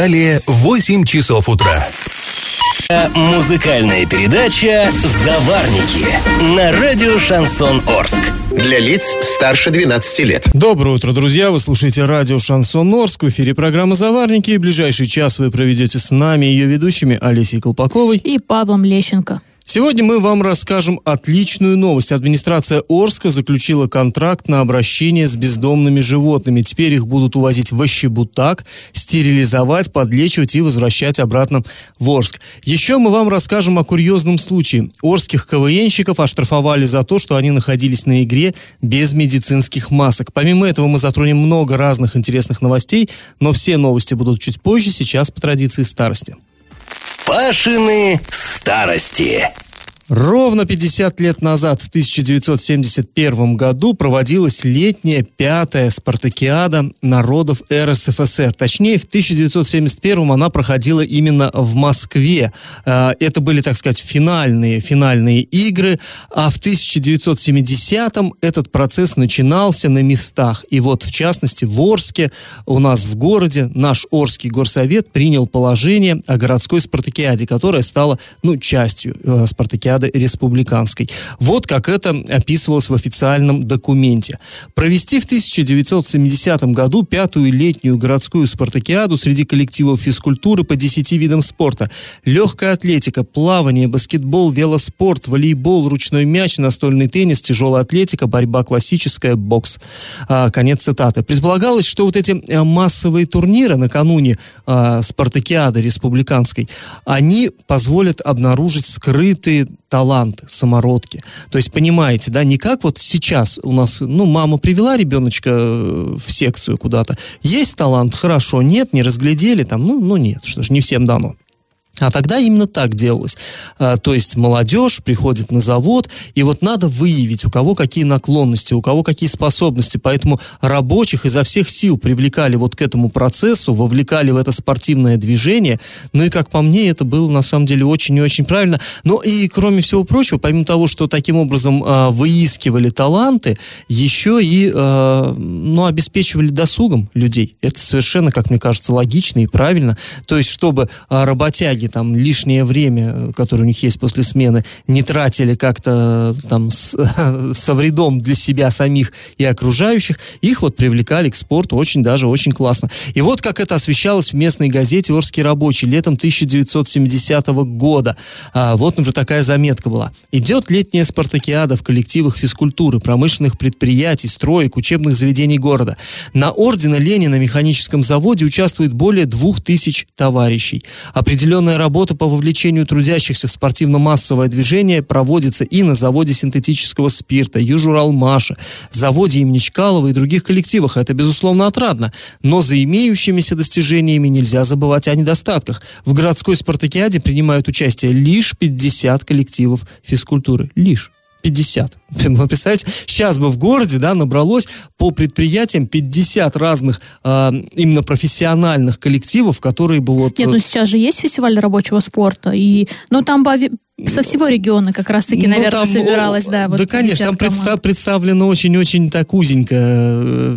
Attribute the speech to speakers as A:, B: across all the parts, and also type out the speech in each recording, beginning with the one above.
A: Урале 8 часов утра.
B: Музыкальная передача «Заварники» на радио «Шансон Орск».
C: Для лиц старше 12 лет.
D: Доброе утро, друзья! Вы слушаете радио «Шансон Орск». В эфире программа «Заварники». И ближайший час вы проведете с нами, ее ведущими Олесей Колпаковой
E: и Павлом Лещенко.
D: Сегодня мы вам расскажем отличную новость. Администрация Орска заключила контракт на обращение с бездомными животными. Теперь их будут увозить в Ощебутак, стерилизовать, подлечивать и возвращать обратно в Орск. Еще мы вам расскажем о курьезном случае. Орских КВНщиков оштрафовали за то, что они находились на игре без медицинских масок. Помимо этого мы затронем много разных интересных новостей, но все новости будут чуть позже, сейчас по традиции старости.
B: Пашины старости.
D: Ровно 50 лет назад, в 1971 году, проводилась летняя пятая спартакиада народов РСФСР. Точнее, в 1971 она проходила именно в Москве. А, это были, так сказать, финальные, финальные игры. А в 1970-м этот процесс начинался на местах. И вот, в частности, в Орске, у нас в городе, наш Орский горсовет принял положение о городской спартакиаде, которая стала, ну, частью э, спартакиады Олимпиады республиканской. Вот как это описывалось в официальном документе. Провести в 1970 году пятую летнюю городскую спартакиаду среди коллективов физкультуры по 10 видам спорта. Легкая атлетика, плавание, баскетбол, велоспорт, волейбол, ручной мяч, настольный теннис, тяжелая атлетика, борьба классическая, бокс. А, конец цитаты. Предполагалось, что вот эти э, массовые турниры накануне а, спартакиады республиканской, они позволят обнаружить скрытые таланты, самородки. То есть, понимаете, да, не как вот сейчас у нас, ну, мама привела ребеночка э, в секцию куда-то, есть талант, хорошо, нет, не разглядели, там, ну, ну нет, что ж, не всем дано. А тогда именно так делалось. А, то есть молодежь приходит на завод, и вот надо выявить, у кого какие наклонности, у кого какие способности. Поэтому рабочих изо всех сил привлекали вот к этому процессу, вовлекали в это спортивное движение. Ну и, как по мне, это было на самом деле очень и очень правильно. Но и, кроме всего прочего, помимо того, что таким образом а, выискивали таланты, еще и а, ну, обеспечивали досугом людей. Это совершенно, как мне кажется, логично и правильно. То есть, чтобы а, работяги там лишнее время, э, которое у них есть после смены, не тратили как-то э, там с, со вредом для себя самих и окружающих, их вот привлекали к спорту очень даже очень классно. И вот как это освещалось в местной газете «Орский рабочий» летом 1970 года. А, вот, например, такая заметка была. Идет летняя спартакиада в коллективах физкультуры, промышленных предприятий, строек, учебных заведений города. На ордена Ленина механическом заводе участвует более двух тысяч товарищей. Определенная работа по вовлечению трудящихся в спортивно-массовое движение проводится и на заводе синтетического спирта, Южуралмаша, заводе имени Чкалова и других коллективах. Это, безусловно, отрадно. Но за имеющимися достижениями нельзя забывать о недостатках. В городской спартакиаде принимают участие лишь 50 коллективов физкультуры. Лишь. 50. Вы представляете, сейчас бы в городе, да, набралось по предприятиям 50 разных э, именно профессиональных коллективов, которые бы вот...
E: Нет, ну сейчас же есть фестиваль рабочего спорта, и, ну, там бы со всего региона как раз-таки, ну, наверное, там, собиралась, да.
D: Вот да, конечно, там представ, представлено очень-очень так узенько, э,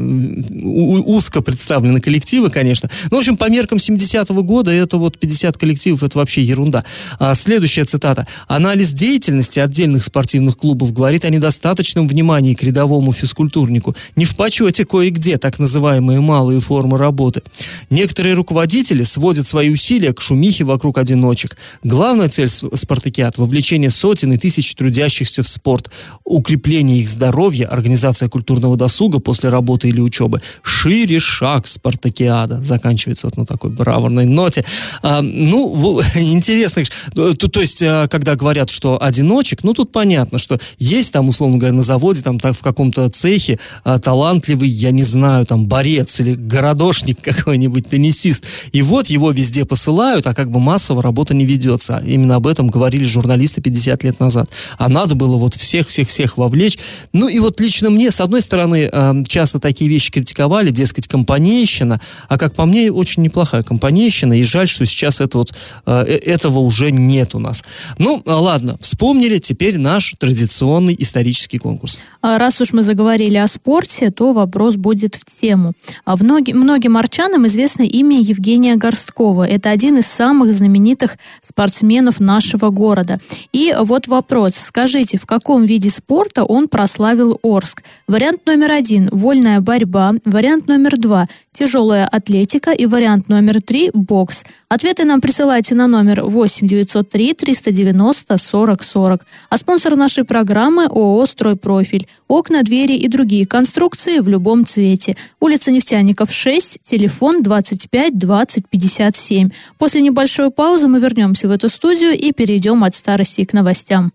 D: узко представлены коллективы, конечно. Ну, в общем, по меркам 70-го года это вот 50 коллективов, это вообще ерунда. А, следующая цитата. Анализ деятельности отдельных спортивных клубов говорит о недостаточном внимании к рядовому физкультурнику. Не в почете кое-где так называемые малые формы работы. Некоторые руководители сводят свои усилия к шумихе вокруг одиночек. Главная цель спартакиад от вовлечения сотен и тысяч трудящихся в спорт, укрепление их здоровья, организация культурного досуга после работы или учебы. Шире шаг спартакиада. Заканчивается вот на такой браворной ноте. А, ну, интересно. То, то есть, а, когда говорят, что одиночек, ну, тут понятно, что есть там, условно говоря, на заводе, там, так, в каком-то цехе а, талантливый, я не знаю, там, борец или городошник какой-нибудь, теннисист. И вот его везде посылают, а как бы массово работа не ведется. Именно об этом говорили журналисты журналисты 50 лет назад. А надо было вот всех-всех-всех вовлечь. Ну и вот лично мне, с одной стороны, э, часто такие вещи критиковали, дескать, компанейщина, а как по мне, очень неплохая компанейщина, и жаль, что сейчас это вот, э, этого уже нет у нас. Ну, ладно, вспомнили, теперь наш традиционный исторический конкурс.
E: А раз уж мы заговорили о спорте, то вопрос будет в тему. А многим, многим арчанам известно имя Евгения Горсткова. Это один из самых знаменитых спортсменов нашего города. И вот вопрос. Скажите, в каком виде спорта он прославил Орск? Вариант номер один – вольная борьба. Вариант номер два – тяжелая атлетика. И вариант номер три – бокс. Ответы нам присылайте на номер 8 903 390 40 40. А спонсор нашей программы – ООО «Стройпрофиль». Окна, двери и другие конструкции в любом цвете. Улица Нефтяников, 6, телефон 25 20 57. После небольшой паузы мы вернемся в эту студию и перейдем от старости к новостям.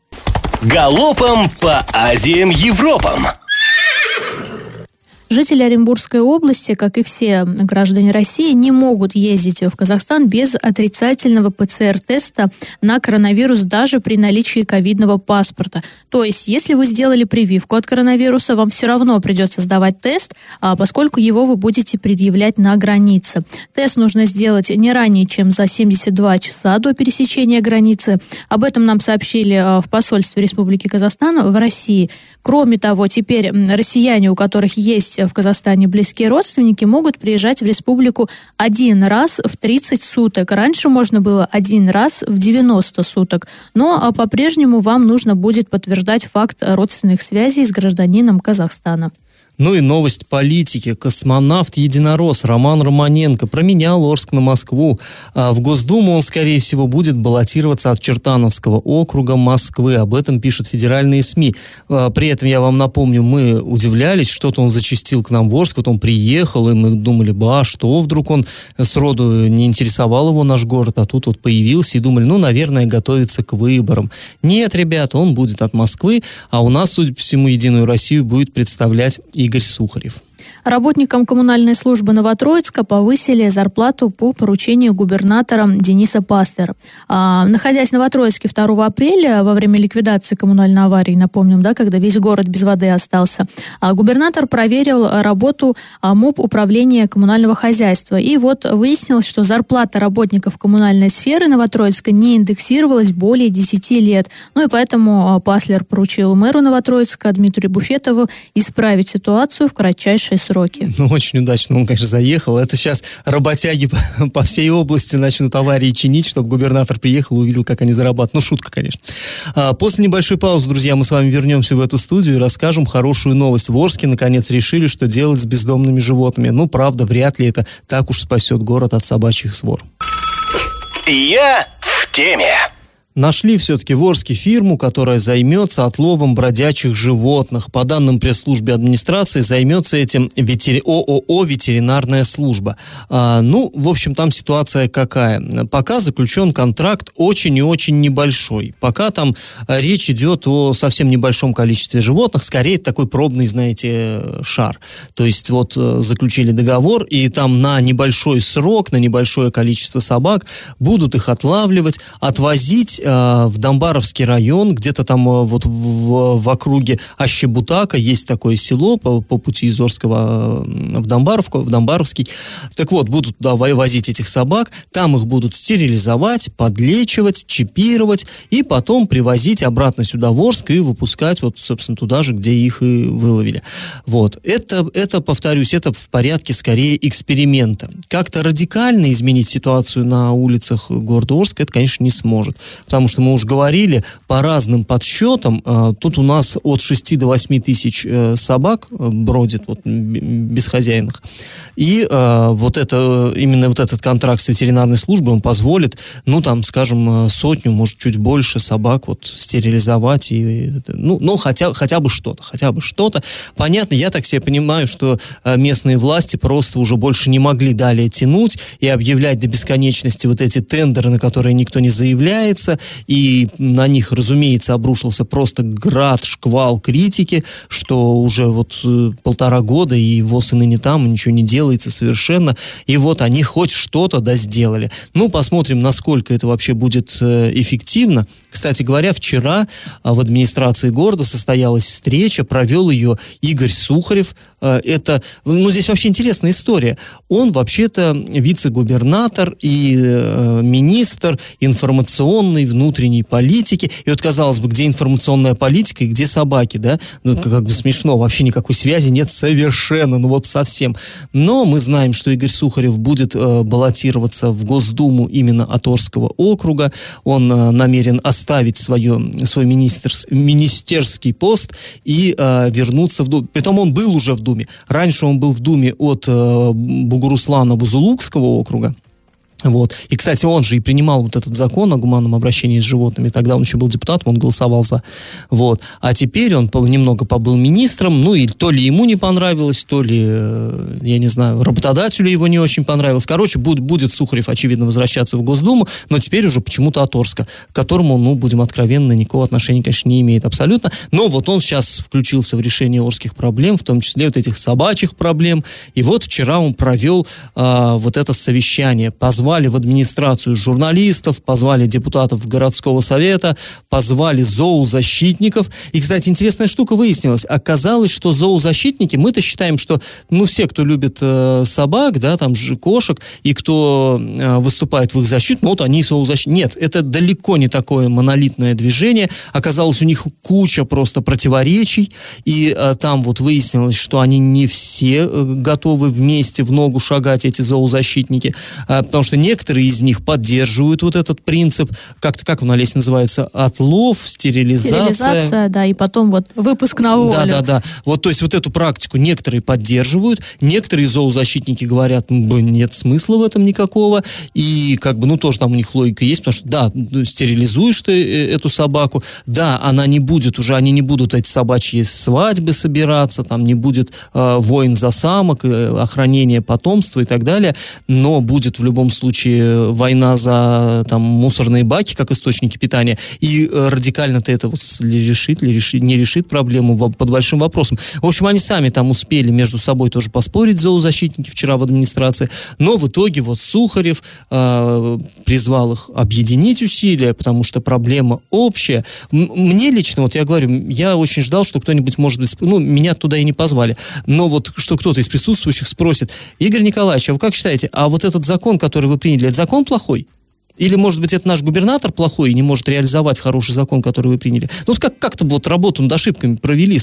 B: Галопом по Азиям Европам!
E: Жители Оренбургской области, как и все граждане России, не могут ездить в Казахстан без отрицательного ПЦР-теста на коронавирус даже при наличии ковидного паспорта. То есть, если вы сделали прививку от коронавируса, вам все равно придется сдавать тест, а поскольку его вы будете предъявлять на границе. Тест нужно сделать не ранее, чем за 72 часа до пересечения границы. Об этом нам сообщили а, в посольстве Республики Казахстан в России. Кроме того, теперь россияне, у которых есть в Казахстане близкие родственники, могут приезжать в республику один раз в 30 суток. Раньше можно было один раз в 90 суток. Но а, по-прежнему вам нужно будет подтверждать факт родственных связей с гражданином Казахстана.
D: Ну и новость политики. Космонавт-единорос Роман Романенко променял Орск на Москву. А в Госдуму он, скорее всего, будет баллотироваться от Чертановского округа Москвы. Об этом пишут федеральные СМИ. А, при этом, я вам напомню, мы удивлялись, что-то он зачастил к нам в Орск, вот он приехал, и мы думали, ба, что вдруг он сроду не интересовал его наш город, а тут вот появился и думали, ну, наверное, готовится к выборам. Нет, ребята, он будет от Москвы, а у нас, судя по всему, Единую Россию будет представлять и Игорь Сухарев.
E: Работникам коммунальной службы Новотроицка повысили зарплату по поручению губернатора Дениса Пастера. А, находясь в Новотроицке 2 апреля во время ликвидации коммунальной аварии, напомним, да, когда весь город без воды остался, а, губернатор проверил работу а, МУП управления коммунального хозяйства. И вот выяснилось, что зарплата работников коммунальной сферы Новотроицка не индексировалась более 10 лет. Ну и поэтому а, Паслер поручил мэру Новотроицка Дмитрию Буфетову исправить ситуацию в кратчайшие сроки сроки.
D: Ну, очень удачно он, конечно, заехал. Это сейчас работяги по, по всей области начнут аварии чинить, чтобы губернатор приехал и увидел, как они зарабатывают. Ну, шутка, конечно. А, после небольшой паузы, друзья, мы с вами вернемся в эту студию и расскажем хорошую новость. В Орске, наконец, решили, что делать с бездомными животными. Ну, правда, вряд ли это так уж спасет город от собачьих свор.
B: Я в теме
D: нашли все-таки в Орске фирму, которая займется отловом бродячих животных. По данным пресс-службы администрации, займется этим ветери... ООО «Ветеринарная служба». А, ну, в общем, там ситуация какая? Пока заключен контракт очень и очень небольшой. Пока там речь идет о совсем небольшом количестве животных, скорее такой пробный, знаете, шар. То есть вот э, заключили договор, и там на небольшой срок, на небольшое количество собак будут их отлавливать, отвозить Э, в Домбаровский район, где-то там э, вот в, в, в округе Ащебутака есть такое село по, по пути из Орского э, в Домбаровку, в Домбаровский. Так вот, будут туда возить этих собак, там их будут стерилизовать, подлечивать, чипировать и потом привозить обратно сюда в Орск и выпускать вот, собственно, туда же, где их и выловили. Вот. Это, это, повторюсь, это в порядке скорее эксперимента. Как-то радикально изменить ситуацию на улицах города Орска это, конечно, не сможет. Потому что мы уже говорили, по разным подсчетам, э, тут у нас от 6 до 8 тысяч э, собак э, бродит вот, безхозяйных. И вот это, именно вот этот контракт с ветеринарной службой, он позволит, ну, там, скажем, сотню, может, чуть больше собак вот стерилизовать, и, ну, ну хотя, хотя бы что-то, хотя бы что-то. Понятно, я так себе понимаю, что местные власти просто уже больше не могли далее тянуть и объявлять до бесконечности вот эти тендеры, на которые никто не заявляется, и на них, разумеется, обрушился просто град, шквал критики, что уже вот э, полтора года, и ВОЗ и ныне там, ничего не делается совершенно, и вот они хоть что-то да сделали. Ну, посмотрим, насколько это вообще будет э, эффективно. Кстати говоря, вчера а, в администрации города состоялась встреча, провел ее Игорь Сухарев. Это, ну, здесь вообще интересная история. Он вообще-то вице-губернатор и э, министр информационной внутренней политики. И вот, казалось бы, где информационная политика и где собаки, да? Ну, как, бы смешно, вообще никакой связи нет совершенно, ну вот совсем. Но мы знаем, что Игорь Сухарев будет э, баллотироваться в Госдуму именно от Орского округа. Он э, намерен оставить свое, свой министр, министерский пост и э, вернуться в Думу. Притом он был уже в Думе. Раньше он был в Думе от э, Бугуруслана Бузулукского округа. Вот. И, кстати, он же и принимал вот этот закон о гуманном обращении с животными. Тогда он еще был депутатом, он голосовал за. Вот. А теперь он немного побыл министром, ну и то ли ему не понравилось, то ли, э, я не знаю, работодателю его не очень понравилось. Короче, будет, будет Сухарев, очевидно, возвращаться в Госдуму, но теперь уже почему-то от Орска, к которому, ну, будем откровенны, никакого отношения, конечно, не имеет абсолютно. Но вот он сейчас включился в решение орских проблем, в том числе вот этих собачьих проблем. И вот вчера он провел э, вот это совещание, позвал позвали в администрацию журналистов, позвали депутатов городского совета, позвали зоозащитников. И, кстати, интересная штука выяснилась. Оказалось, что зоозащитники, мы-то считаем, что, ну, все, кто любит э, собак, да, там же кошек, и кто э, выступает в их защиту, ну, вот они зоозащитники. Нет, это далеко не такое монолитное движение. Оказалось, у них куча просто противоречий, и э, там вот выяснилось, что они не все э, готовы вместе в ногу шагать, эти зоозащитники, э, потому что некоторые из них поддерживают вот этот принцип, как-то, как он, Олесь, называется, отлов, стерилизация.
E: Стерилизация, да, и потом вот выпуск на волю.
D: Да, да, да. Вот, то есть вот эту практику некоторые поддерживают, некоторые зоозащитники говорят, ну, нет смысла в этом никакого, и как бы, ну, тоже там у них логика есть, потому что, да, стерилизуешь ты э, эту собаку, да, она не будет уже, они не будут эти собачьи свадьбы собираться, там не будет э, войн за самок, э, охранение потомства и так далее, но будет в любом случае случае война за там, мусорные баки как источники питания, и э, радикально-то это вот решит, ли решит, не решит проблему под большим вопросом. В общем, они сами там успели между собой тоже поспорить, зоозащитники вчера в администрации, но в итоге вот Сухарев э, призвал их объединить усилия, потому что проблема общая. Мне лично, вот я говорю, я очень ждал, что кто-нибудь, может быть, ну, меня туда и не позвали, но вот что кто-то из присутствующих спросит, Игорь Николаевич, а вы как считаете, а вот этот закон, который вы приняли, это закон плохой? Или, может быть, это наш губернатор плохой и не может реализовать хороший закон, который вы приняли? Ну, вот как, как-то вот работу над ошибками провели.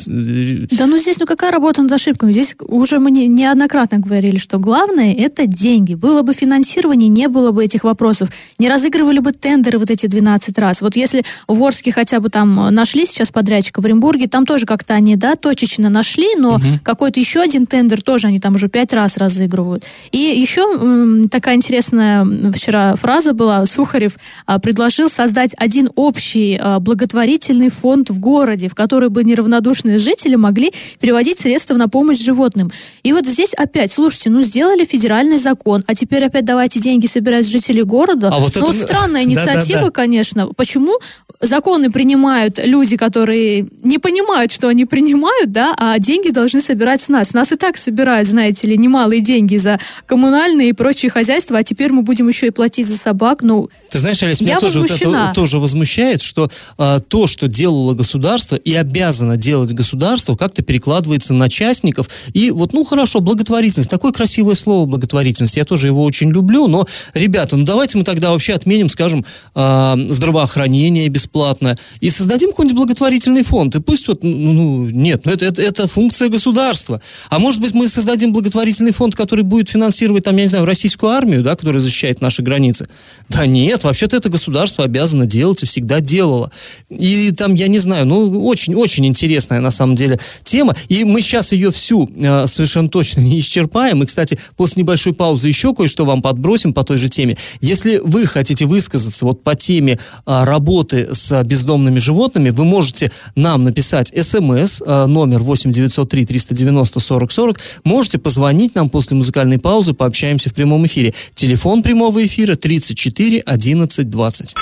E: Да ну здесь, ну какая работа над ошибками? Здесь уже мы не, неоднократно говорили, что главное это деньги. Было бы финансирование, не было бы этих вопросов. Не разыгрывали бы тендеры вот эти 12 раз. Вот если в Орске хотя бы там нашли сейчас подрядчика, в Оренбурге, там тоже как-то они, да, точечно нашли, но угу. какой-то еще один тендер тоже они там уже пять раз разыгрывают. И еще м, такая интересная вчера фраза была, Сухарев а, предложил создать один общий а, благотворительный фонд в городе, в который бы неравнодушные жители могли переводить средства на помощь животным. И вот здесь опять, слушайте, ну сделали федеральный закон, а теперь опять давайте деньги собирать жителей города. А вот ну, это... вот странная инициатива, да, да, да. конечно. Почему законы принимают люди, которые не понимают, что они принимают, да, а деньги должны собирать с нас. Нас и так собирают, знаете ли, немалые деньги за коммунальные и прочие хозяйства, а теперь мы будем еще и платить за собак. Ну,
D: Ты знаешь, Алис, меня тоже, вот это, тоже возмущает, что а, то, что делало государство и обязано делать государство, как-то перекладывается на частников. И вот, ну хорошо, благотворительность. Такое красивое слово благотворительность. Я тоже его очень люблю, но, ребята, ну давайте мы тогда вообще отменим, скажем, а, здравоохранение бесплатное и создадим какой-нибудь благотворительный фонд. И пусть вот, ну, ну нет, ну это, это, это функция государства. А может быть, мы создадим благотворительный фонд, который будет финансировать, там, я не знаю, российскую армию, да, которая защищает наши границы. Да нет, вообще-то это государство обязано делать и всегда делало. И там, я не знаю, ну, очень-очень интересная на самом деле тема. И мы сейчас ее всю э, совершенно точно не исчерпаем. И, кстати, после небольшой паузы еще кое-что вам подбросим по той же теме. Если вы хотите высказаться вот по теме э, работы с бездомными животными, вы можете нам написать смс э, номер 8 903 390 40 40. Можете позвонить нам после музыкальной паузы, пообщаемся в прямом эфире. Телефон прямого эфира 34 11 20.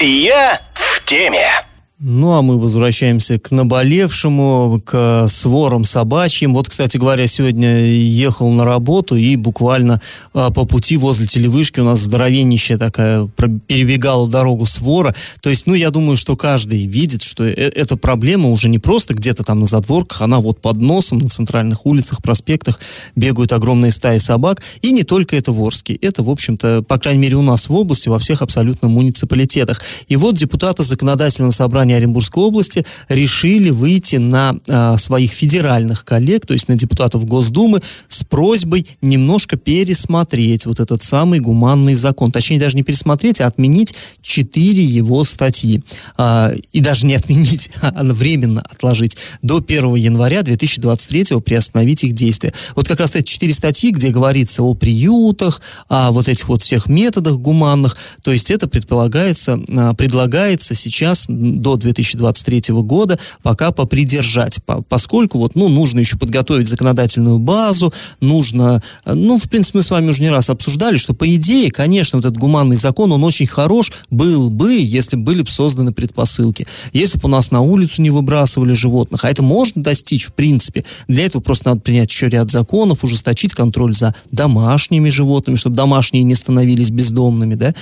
B: Я в теме.
D: Ну, а мы возвращаемся к наболевшему, к сворам собачьим. Вот, кстати говоря, сегодня ехал на работу и буквально а, по пути возле телевышки у нас здоровеннищая такая перебегала дорогу свора. То есть, ну, я думаю, что каждый видит, что э эта проблема уже не просто где-то там на задворках, она вот под носом на центральных улицах, проспектах бегают огромные стаи собак. И не только это в Орске. Это, в общем-то, по крайней мере, у нас в области, во всех абсолютно муниципалитетах. И вот депутаты законодательного собрания собрания Оренбургской области решили выйти на а, своих федеральных коллег, то есть на депутатов Госдумы, с просьбой немножко пересмотреть вот этот самый гуманный закон. Точнее, даже не пересмотреть, а отменить четыре его статьи. А, и даже не отменить, а временно отложить до 1 января 2023 приостановить их действия. Вот как раз эти четыре статьи, где говорится о приютах, о вот этих вот всех методах гуманных, то есть это предполагается, а, предлагается сейчас до 2023 года пока попридержать, по, поскольку вот, ну, нужно еще подготовить законодательную базу, нужно, ну, в принципе, мы с вами уже не раз обсуждали, что по идее, конечно, вот этот гуманный закон, он очень хорош был бы, если были бы созданы предпосылки. Если бы у нас на улицу не выбрасывали животных, а это можно достичь, в принципе. Для этого просто надо принять еще ряд законов, ужесточить контроль за домашними животными, чтобы домашние не становились бездомными, да.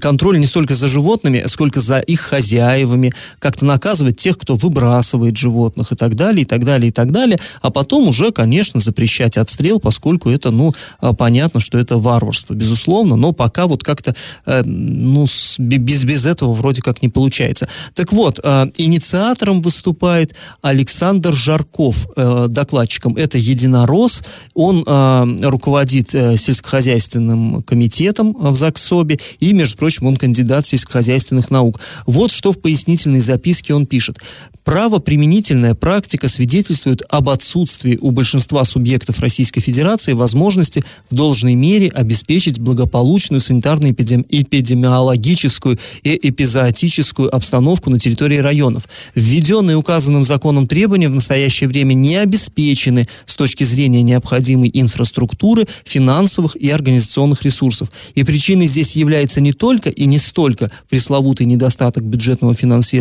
D: Контроль не столько за животными, сколько за их хозяевами, как-то наказывать тех, кто выбрасывает животных и так далее, и так далее, и так далее, а потом уже, конечно, запрещать отстрел, поскольку это, ну, а, понятно, что это варварство, безусловно, но пока вот как-то, э, ну, без, без этого вроде как не получается. Так вот, э, инициатором выступает Александр Жарков, э, докладчиком. Это единорос, он руководит сельскохозяйственным комитетом в ЗАГСОБе, и, между прочим, он кандидат сельскохозяйственных наук. Вот что в пояснительной письменной записке он пишет. Правоприменительная практика свидетельствует об отсутствии у большинства субъектов Российской Федерации возможности в должной мере обеспечить благополучную санитарно-эпидемиологическую и эпизоотическую обстановку на территории районов. Введенные указанным законом требования в настоящее время не обеспечены с точки зрения необходимой инфраструктуры, финансовых и организационных ресурсов. И причиной здесь является не только и не столько пресловутый недостаток бюджетного финансирования,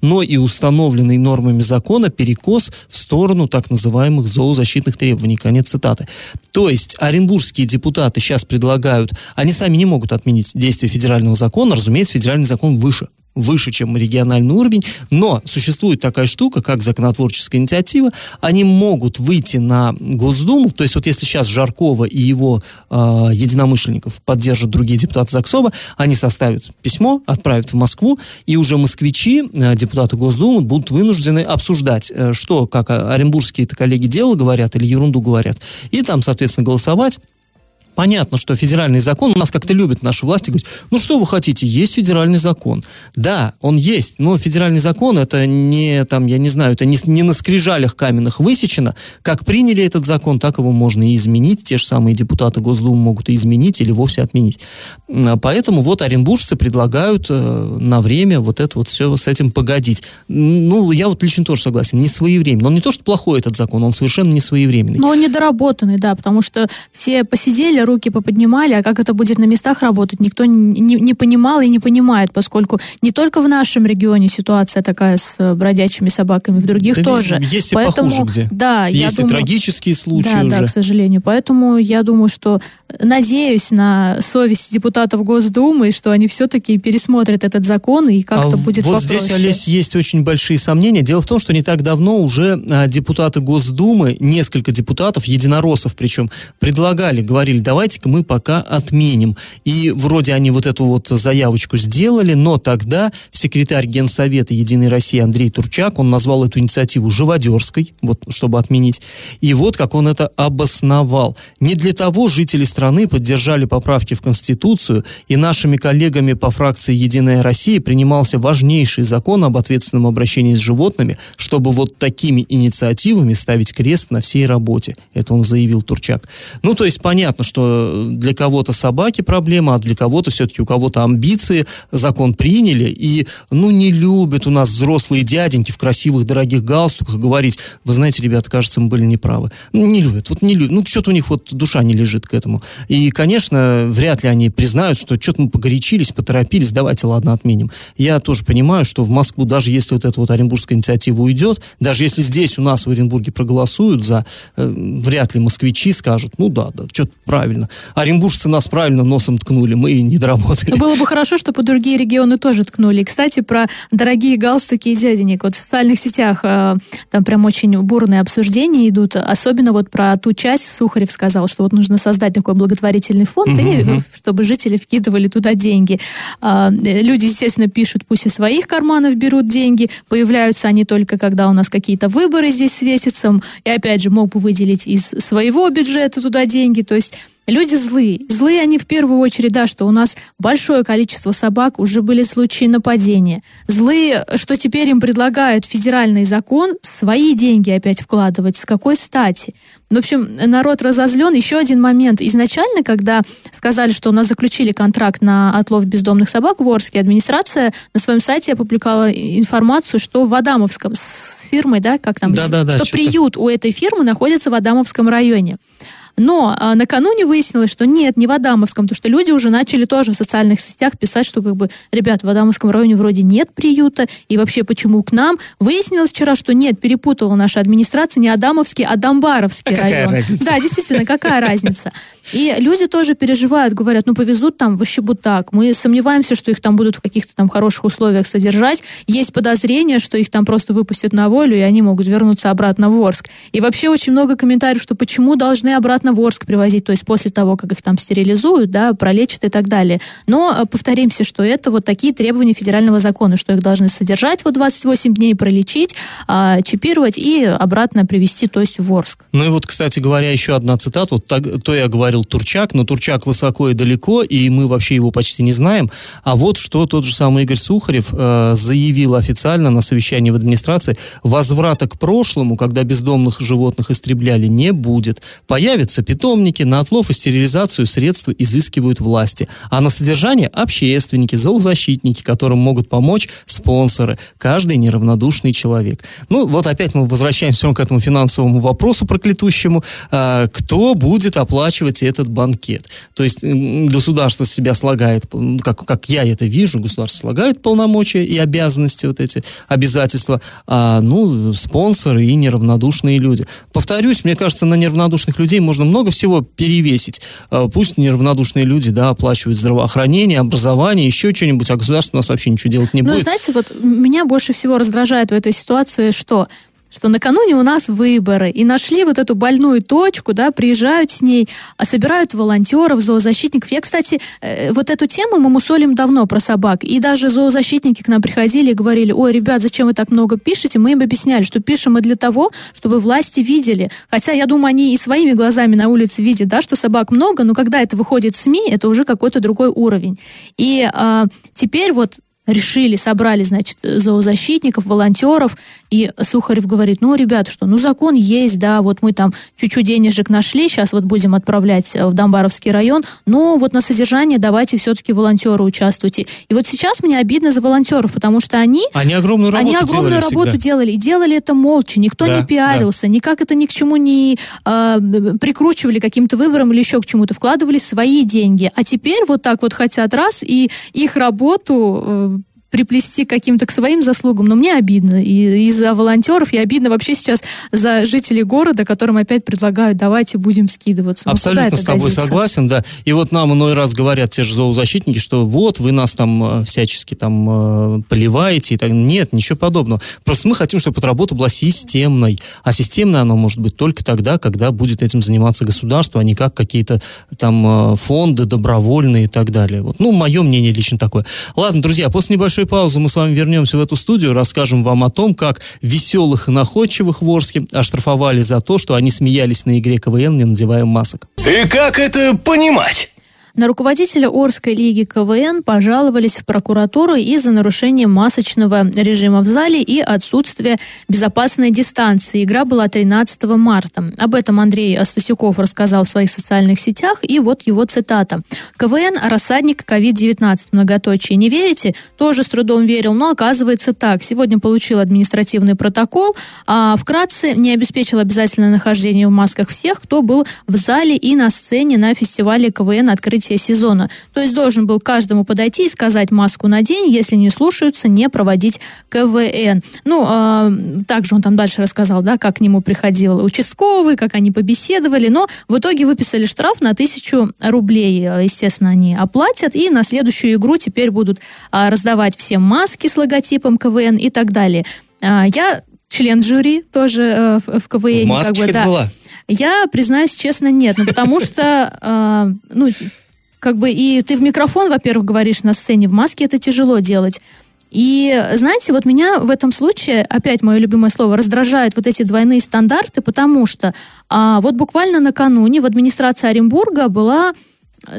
D: но и установленный нормами закона перекос в сторону так называемых зоозащитных требований. Конец цитаты. То есть оренбургские депутаты сейчас предлагают, они сами не могут отменить действие федерального закона, разумеется, федеральный закон выше выше, чем региональный уровень, но существует такая штука, как законотворческая инициатива, они могут выйти на Госдуму, то есть вот если сейчас Жаркова и его э, единомышленников поддержат другие депутаты ЗАГСОБа, они составят письмо, отправят в Москву, и уже москвичи, э, депутаты Госдумы, будут вынуждены обсуждать, э, что, как оренбургские-то коллеги дело говорят или ерунду говорят, и там, соответственно, голосовать понятно, что федеральный закон, у нас как-то любят наши власти говорить, ну что вы хотите, есть федеральный закон. Да, он есть, но федеральный закон это не, там, я не знаю, это не, не на скрижалях каменных высечено. Как приняли этот закон, так его можно и изменить. Те же самые депутаты Госдумы могут и изменить или вовсе отменить. А поэтому вот оренбуржцы предлагают э, на время вот это вот все с этим погодить. Ну, я вот лично тоже согласен, не своевременно. Он не то, что плохой этот закон, он совершенно не своевременный.
E: Но он недоработанный, да, потому что все посидели, руки поподнимали, а как это будет на местах работать, никто не, не понимал и не понимает, поскольку не только в нашем регионе ситуация такая с э, бродячими собаками, в других да тоже.
D: Есть и Поэтому, похуже где.
E: Да,
D: есть
E: я
D: и
E: думаю,
D: трагические случаи
E: да,
D: уже.
E: Да, к сожалению. Поэтому я думаю, что надеюсь на совесть депутатов Госдумы, что они все-таки пересмотрят этот закон и как-то а будет
D: Вот
E: попроще.
D: здесь, Олесь, есть очень большие сомнения. Дело в том, что не так давно уже а, депутаты Госдумы, несколько депутатов, единороссов причем, предлагали, говорили, давайте-ка мы пока отменим. И вроде они вот эту вот заявочку сделали, но тогда секретарь Генсовета Единой России Андрей Турчак, он назвал эту инициативу живодерской, вот, чтобы отменить. И вот как он это обосновал. Не для того жители страны поддержали поправки в Конституцию, и нашими коллегами по фракции Единая Россия принимался важнейший закон об ответственном обращении с животными, чтобы вот такими инициативами ставить крест на всей работе. Это он заявил Турчак. Ну, то есть понятно, что что для кого-то собаки проблема, а для кого-то все-таки у кого-то амбиции, закон приняли, и, ну, не любят у нас взрослые дяденьки в красивых дорогих галстуках говорить, вы знаете, ребята, кажется, мы были неправы. Ну, не любят, вот не любят, ну, что-то у них вот душа не лежит к этому. И, конечно, вряд ли они признают, что что-то мы погорячились, поторопились, давайте, ладно, отменим. Я тоже понимаю, что в Москву, даже если вот эта вот Оренбургская инициатива уйдет, даже если здесь у нас в Оренбурге проголосуют за, э, вряд ли москвичи скажут, ну да, да, что-то правильно. Оренбуржцы нас правильно носом ткнули, мы не доработали.
E: Было бы хорошо, чтобы другие регионы тоже ткнули. И, кстати, про дорогие галстуки и дяденек. Вот в социальных сетях э, там прям очень бурные обсуждения идут, особенно вот про ту часть, Сухарев сказал, что вот нужно создать такой благотворительный фонд, угу, и чтобы жители вкидывали туда деньги. А, э, люди, естественно, пишут, пусть из своих карманов берут деньги, появляются они только, когда у нас какие-то выборы здесь светятся, и опять же мог бы выделить из своего бюджета туда деньги, то есть Люди злые. Злые они в первую очередь, да, что у нас большое количество собак, уже были случаи нападения. Злые, что теперь им предлагают федеральный закон свои деньги опять вкладывать. С какой стати? В общем, народ разозлен. Еще один момент. Изначально, когда сказали, что у нас заключили контракт на отлов бездомных собак в Орске, администрация на своем сайте опубликовала информацию, что в Адамовском, с фирмой, да, как там,
D: да, да, да,
E: что приют у этой фирмы находится в Адамовском районе. Но а, накануне выяснилось, что нет, не в Адамовском, потому что люди уже начали тоже в социальных сетях писать, что как бы, ребят, в Адамовском районе вроде нет приюта, и вообще почему к нам? Выяснилось вчера, что нет, перепутала наша администрация не Адамовский, а Дамбаровский
D: а
E: район.
D: Какая разница?
E: Да, действительно, какая разница? И люди тоже переживают, говорят, ну повезут там в Щебутак. Мы сомневаемся, что их там будут в каких-то там хороших условиях содержать. Есть подозрение, что их там просто выпустят на волю, и они могут вернуться обратно в Орск. И вообще очень много комментариев, что почему должны обратно в Орск привозить, то есть после того, как их там стерилизуют, да, пролечат и так далее. Но э, повторимся, что это вот такие требования федерального закона, что их должны содержать вот 28 дней, пролечить, а, чипировать и обратно привезти, то есть в Орск.
D: Ну и вот, кстати говоря, еще одна цитата, вот так, то я говорил Турчак, но Турчак высоко и далеко, и мы вообще его почти не знаем. А вот что тот же самый Игорь Сухарев э, заявил официально на совещании в администрации, возврата к прошлому, когда бездомных животных истребляли, не будет. Появятся питомники, на отлов и стерилизацию средства изыскивают власти. А на содержание общественники, зоозащитники, которым могут помочь спонсоры, каждый неравнодушный человек. Ну, вот опять мы возвращаемся к этому финансовому вопросу проклятущему. Э, кто будет оплачивать этот банкет. То есть государство себя слагает, как, как я это вижу, государство слагает полномочия и обязанности, вот эти обязательства, а, ну, спонсоры и неравнодушные люди. Повторюсь, мне кажется, на неравнодушных людей можно много всего перевесить. А, пусть неравнодушные люди, да, оплачивают здравоохранение, образование, еще что-нибудь, а государство у нас вообще ничего делать не
E: ну,
D: будет.
E: Ну, знаете, вот меня больше всего раздражает в этой ситуации, что что накануне у нас выборы, и нашли вот эту больную точку, да, приезжают с ней, а собирают волонтеров, зоозащитников. Я, кстати, э, вот эту тему мы мусолим давно про собак, и даже зоозащитники к нам приходили и говорили, ой, ребят, зачем вы так много пишете? Мы им объясняли, что пишем мы для того, чтобы власти видели. Хотя, я думаю, они и своими глазами на улице видят, да, что собак много, но когда это выходит в СМИ, это уже какой-то другой уровень. И э, теперь вот решили, собрали, значит, зоозащитников, волонтеров, и Сухарев говорит, ну, ребята, что, ну, закон есть, да, вот мы там чуть-чуть денежек нашли, сейчас вот будем отправлять в Домбаровский район, но вот на содержание давайте все-таки волонтеры участвуйте. И вот сейчас мне обидно за волонтеров, потому что они...
D: Они огромную работу
E: Они огромную
D: делали
E: работу
D: всегда.
E: делали, и делали это молча, никто
D: Да,
E: не пиарился, да. никак это ни к чему не э, прикручивали каким-то выбором или еще к чему-то, вкладывали свои деньги. А теперь вот так вот хотят раз, и их работу приплести каким-то к своим заслугам, но мне обидно. И, и за волонтеров, и обидно вообще сейчас за жителей города, которым опять предлагают, давайте будем скидываться. Ну,
D: Абсолютно с тобой годится? согласен, да. И вот нам иной раз говорят те же зоозащитники, что вот, вы нас там э, всячески там э, поливаете. И так. Нет, ничего подобного. Просто мы хотим, чтобы эта работа была системной. А системной она может быть только тогда, когда будет этим заниматься государство, а не как какие-то там э, фонды добровольные и так далее. Вот. Ну, мое мнение лично такое. Ладно, друзья, после небольшой небольшой паузы мы с вами вернемся в эту студию, расскажем вам о том, как веселых и находчивых в Орске оштрафовали за то, что они смеялись на игре КВН, не надевая масок.
B: И как это понимать?
E: На руководителя Орской лиги КВН пожаловались в прокуратуру из-за нарушения масочного режима в зале и отсутствия безопасной дистанции. Игра была 13 марта. Об этом Андрей Астасюков рассказал в своих социальных сетях, и вот его цитата. КВН – рассадник COVID-19, многоточие. Не верите? Тоже с трудом верил, но оказывается так. Сегодня получил административный протокол, а вкратце не обеспечил обязательное нахождение в масках всех, кто был в зале и на сцене на фестивале КВН открытия сезона. То есть должен был каждому подойти и сказать маску на день, если не слушаются, не проводить КВН. Ну, э, также он там дальше рассказал, да, как к нему приходил участковый, как они побеседовали, но в итоге выписали штраф на тысячу рублей. Естественно, они оплатят, и на следующую игру теперь будут э, раздавать всем маски с логотипом КВН и так далее. Э, я член жюри тоже э, в, в КВН.
D: В маске
E: как бы, да.
D: была?
E: Я, признаюсь честно, нет. Ну, потому что, э, ну, как бы и ты в микрофон, во-первых, говоришь на сцене, в маске это тяжело делать. И, знаете, вот меня в этом случае, опять мое любимое слово, раздражают вот эти двойные стандарты, потому что а, вот буквально накануне в администрации Оренбурга была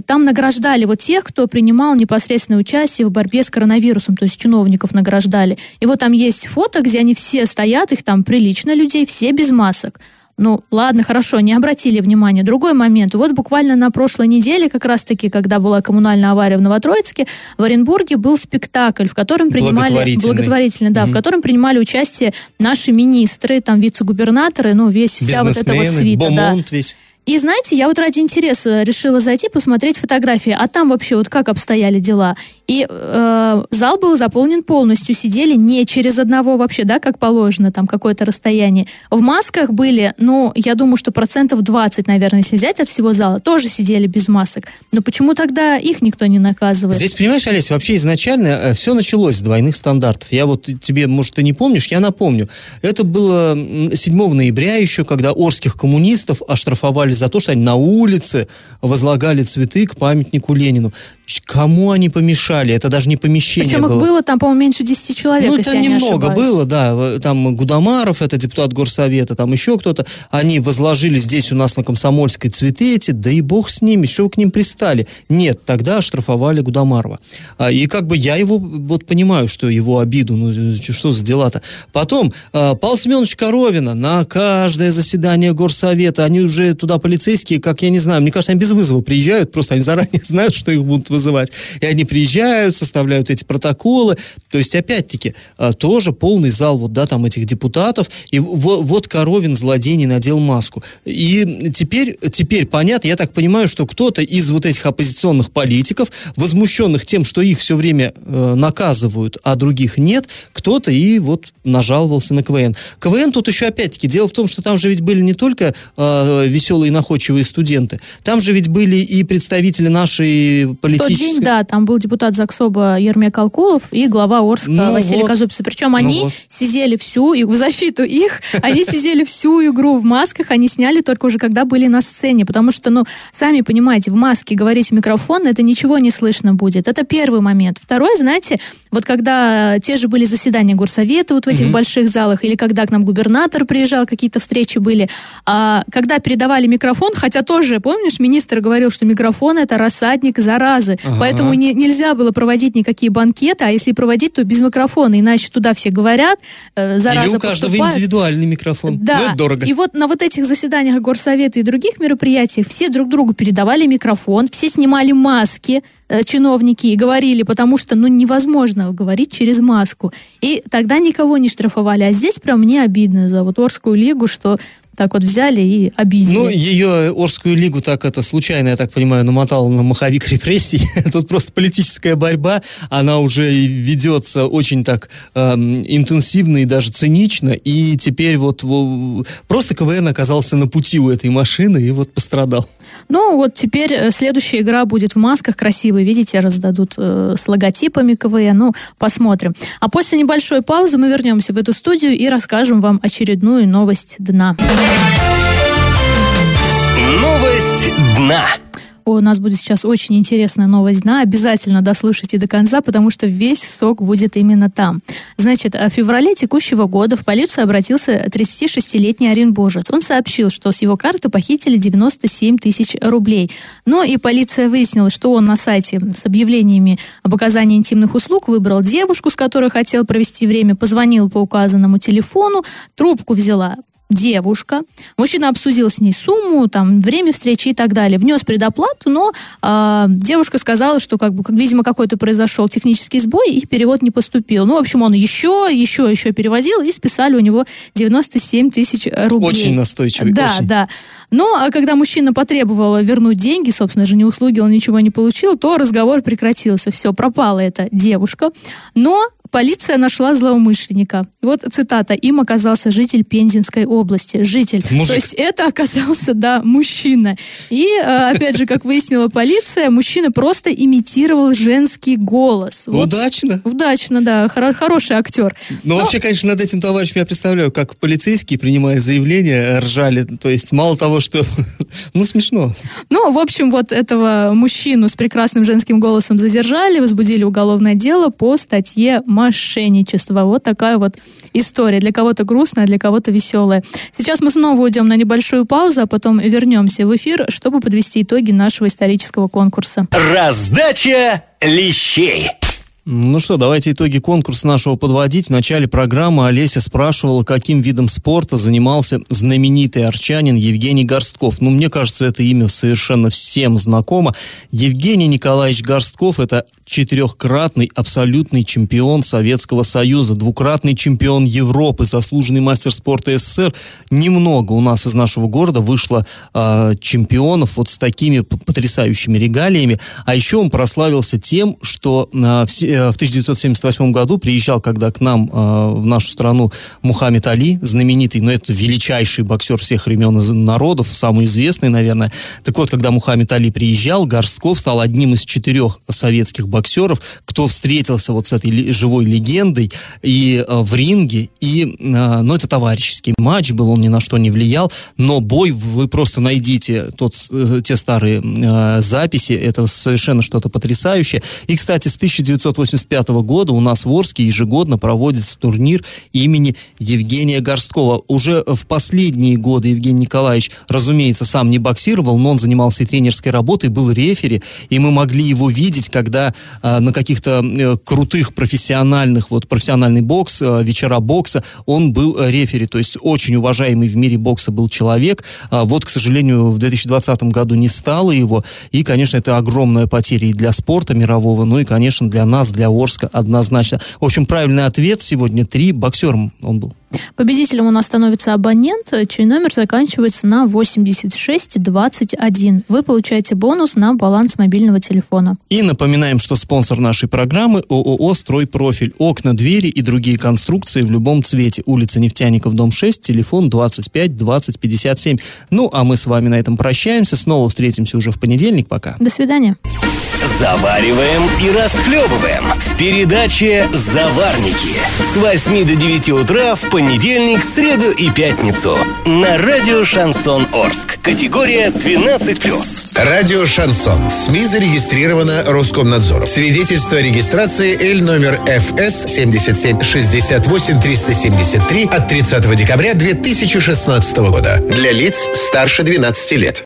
E: там награждали вот тех, кто принимал непосредственное участие в борьбе с коронавирусом, то есть чиновников награждали. И вот там есть фото, где они все стоят, их там прилично людей, все без масок. Ну, ладно, хорошо, не обратили внимания. Другой момент. Вот буквально на прошлой неделе, как раз-таки, когда была коммунальная авария в Новотроицке, в Оренбурге был спектакль, в котором принимали...
D: Благотворительный.
E: Благотворительный, да, в котором принимали участие наши министры, там вице-губернаторы, ну, весь, вся вот эта вот свита. да.
D: бомонд весь.
E: И знаете, я вот ради интереса решила зайти посмотреть фотографии, а там вообще вот как обстояли дела. И э, зал был заполнен полностью, сидели не через одного вообще, да, как положено, там какое-то расстояние. В масках были, ну, я думаю, что процентов 20, наверное, если взять от всего зала, тоже сидели без масок. Но почему тогда их никто не наказывает?
D: Здесь, понимаешь, Олеся, вообще изначально все началось с двойных стандартов. Я вот тебе, может, ты не помнишь, я напомню. Это было м, 7 ноября еще, когда орских коммунистов оштрафовали за то, что они на улице возлагали цветы к памятнику Ленину. Кому они помешали? Это даже не помещение
E: Причем их
D: было.
E: было там, по-моему, меньше 10 человек,
D: Ну, это
E: не
D: немного
E: ошибаюсь.
D: было, да. В- Там Гудамаров, это депутат горсовета, там еще кто-то. Они возложили здесь у нас на Комсомольской цветы эти, да и бог с ними, что вы к ним пристали? Нет, тогда оштрафовали Гудамарова. А, И как бы я его вот понимаю, что его обиду, ну что за дела-то. Потом а, Павел Семенович Коровина на каждое заседание горсовета, они уже туда полицейские, как я не знаю, мне кажется, они без вызова приезжают, просто они заранее знают, что их будут вызывать. И они приезжают, составляют эти протоколы. То есть, опять-таки, а, тоже полный зал вот, да, там этих депутатов. И во- вот Коровин, злодей, не надел маску. И теперь, теперь понятно, я так понимаю, что кто-то из вот этих оппозиционных политиков, возмущенных тем, что их все время э, наказывают, а других нет, кто-то и вот нажаловался на КВН. КВН тут еще опять-таки, дело в том, что там же ведь были не только э, веселые и находчивые студенты, там же ведь были и представители нашей
E: В тот
D: политической...
E: день, да, там был депутат ЗАГСОБа Ермек Алкулов и глава Орска
D: Ну
E: Василий
D: вот.
E: Казупица. Причем
D: Ну
E: они
D: вот.
E: сидели всю, и в защиту их, они сидели всю игру в масках, они сняли только уже когда были на сцене, потому что, ну, сами понимаете, в маске говорить в микрофон, это ничего не слышно будет. Это первый момент. Второй, знаете, вот когда те же были заседания горсовета вот в этих больших залах, или когда к нам губернатор приезжал, какие-то встречи были, а, когда передавали микрофон, хотя тоже, помнишь, министр говорил, что микрофон это рассадник заразы,
D: Ага.
E: поэтому не- нельзя было проводить никакие банкеты, а если проводить, то без микрофона, иначе туда все говорят, э, зараза
D: Или у каждого
E: поступает.
D: индивидуальный микрофон.
E: Да.
D: Ну, это дорого.
E: И вот на вот этих заседаниях горсовета и других мероприятиях все друг другу передавали микрофон, все снимали маски, э, чиновники, и говорили, потому что, ну, невозможно говорить через маску. И тогда никого не штрафовали. А здесь прям мне обидно за вот Орскую лигу, что так вот взяли и обидели.
D: Ну, ее Орскую лигу так это случайно, я так понимаю, намотал на маховик репрессий. Тут просто политическая борьба, она уже ведется очень так эм, интенсивно и даже цинично. И теперь вот во- просто КВН оказался на пути у этой машины и вот пострадал.
E: Ну, вот теперь э, следующая игра будет в масках красивые, видите, раздадут э, с логотипами КВН, ну, посмотрим. А после небольшой паузы мы вернемся в эту студию и расскажем вам очередную новость дна.
B: Новость дна.
E: У нас будет сейчас очень интересная новость дна. Обязательно дослушайте до конца, потому что весь сок будет именно там. Значит, в феврале текущего года в полицию обратился 36-летний оренбуржец. Он сообщил, что с его карты похитили 97 тысяч рублей. Но и полиция выяснила, что он на сайте с объявлениями об оказании интимных услуг выбрал девушку, с которой хотел провести время, позвонил по указанному телефону, трубку взяла девушка. Мужчина обсудил с ней сумму, там, время встречи и так далее. Внес предоплату, но э, девушка сказала, что, как бы, как, видимо, какой-то произошел технический сбой, и перевод не поступил. Ну, в общем, он еще, еще, еще переводил, и списали у него 97 тысяч рублей.
D: Очень настойчивый.
E: Да,
D: очень.
E: да. Но а когда мужчина потребовал вернуть деньги, собственно же, не услуги, он ничего не получил, то разговор прекратился. Все, пропала эта девушка. Но Полиция нашла злоумышленника. Вот цитата. Им оказался житель Пензенской области. Житель.
D: Мужик.
E: То есть это оказался, да, мужчина. И, э, опять же, как выяснила полиция, мужчина просто имитировал женский голос. Вот
D: Удачно.
E: Удачно, да. Хоро- хороший актер.
D: Ну, вообще, конечно, над этим товарищем я представляю, как полицейские, принимая заявление, ржали. То есть, мало того, что... Ну, смешно.
E: Ну, в общем, вот этого мужчину с прекрасным женским голосом задержали, возбудили уголовное дело по статье мошенничество. Вот такая вот история. Для кого-то грустная, для кого-то веселая. Сейчас мы снова уйдем на небольшую паузу, а потом вернемся в эфир, чтобы подвести итоги нашего исторического конкурса.
B: Раздача лещей.
D: Ну что, давайте итоги конкурса нашего подводить. В начале программы Олеся спрашивала, каким видом спорта занимался знаменитый арчанин Евгений Горстков. Ну, мне кажется, это имя совершенно всем знакомо. Евгений Николаевич Горстков – это четырехкратный абсолютный чемпион Советского Союза, двукратный чемпион Европы, заслуженный мастер спорта СССР. Немного у нас из нашего города вышло а, чемпионов вот с такими потрясающими регалиями. А еще он прославился тем, что э, в 1978 году приезжал, когда к нам а, в нашу страну Мухаммед Али, знаменитый, но это величайший боксер всех времен и народов, самый известный, наверное. Так вот, когда Мухаммед Али приезжал, Горстков стал одним из четырех советских боксеров, кто встретился вот с этой живой легендой и э, в ринге, и, э, ну, это товарищеский матч был, он ни на что не влиял, но бой, вы просто найдите тот, э, те старые э, записи, это совершенно что-то потрясающее. И, кстати, с 1985 года у нас в Орске ежегодно проводится турнир имени Евгения Горсткова. Уже в последние годы Евгений Николаевич, разумеется, сам не боксировал, но он занимался и тренерской работой, был рефери, и мы могли его видеть, когда э, на каких-то э, крутых профессиональных, вот профессиональный бокс, э, вечера бокса, он был э, рефери, то есть очень уважаемый в мире бокса был человек. А вот, к сожалению, в 2020 году не стало его, и, конечно, это огромная потеря и для спорта мирового, ну и, конечно, для нас, для Орска однозначно. В общем, правильный ответ сегодня три, боксером он был.
E: Победителем у нас становится абонент, чей номер заканчивается на 8621. Вы получаете бонус на баланс мобильного телефона.
D: И напоминаем, что спонсор нашей программы ООО «Стройпрофиль». Окна, двери и другие конструкции в любом цвете. Улица Нефтяников, дом 6, телефон 25 20 57. Ну, а мы с вами на этом прощаемся. Снова встретимся уже в понедельник. Пока.
E: До свидания.
B: Завариваем и расхлебываем в передаче «Заварники» с 8 до 9 утра в понедельник, среду и пятницу на радио «Шансон Орск». Категория 12+.
C: Радио «Шансон». СМИ зарегистрировано Роскомнадзором. Свидетельство регистрации Л номер ФС 77 68 373 от 30 декабря 2016 года. Для лиц старше 12 лет.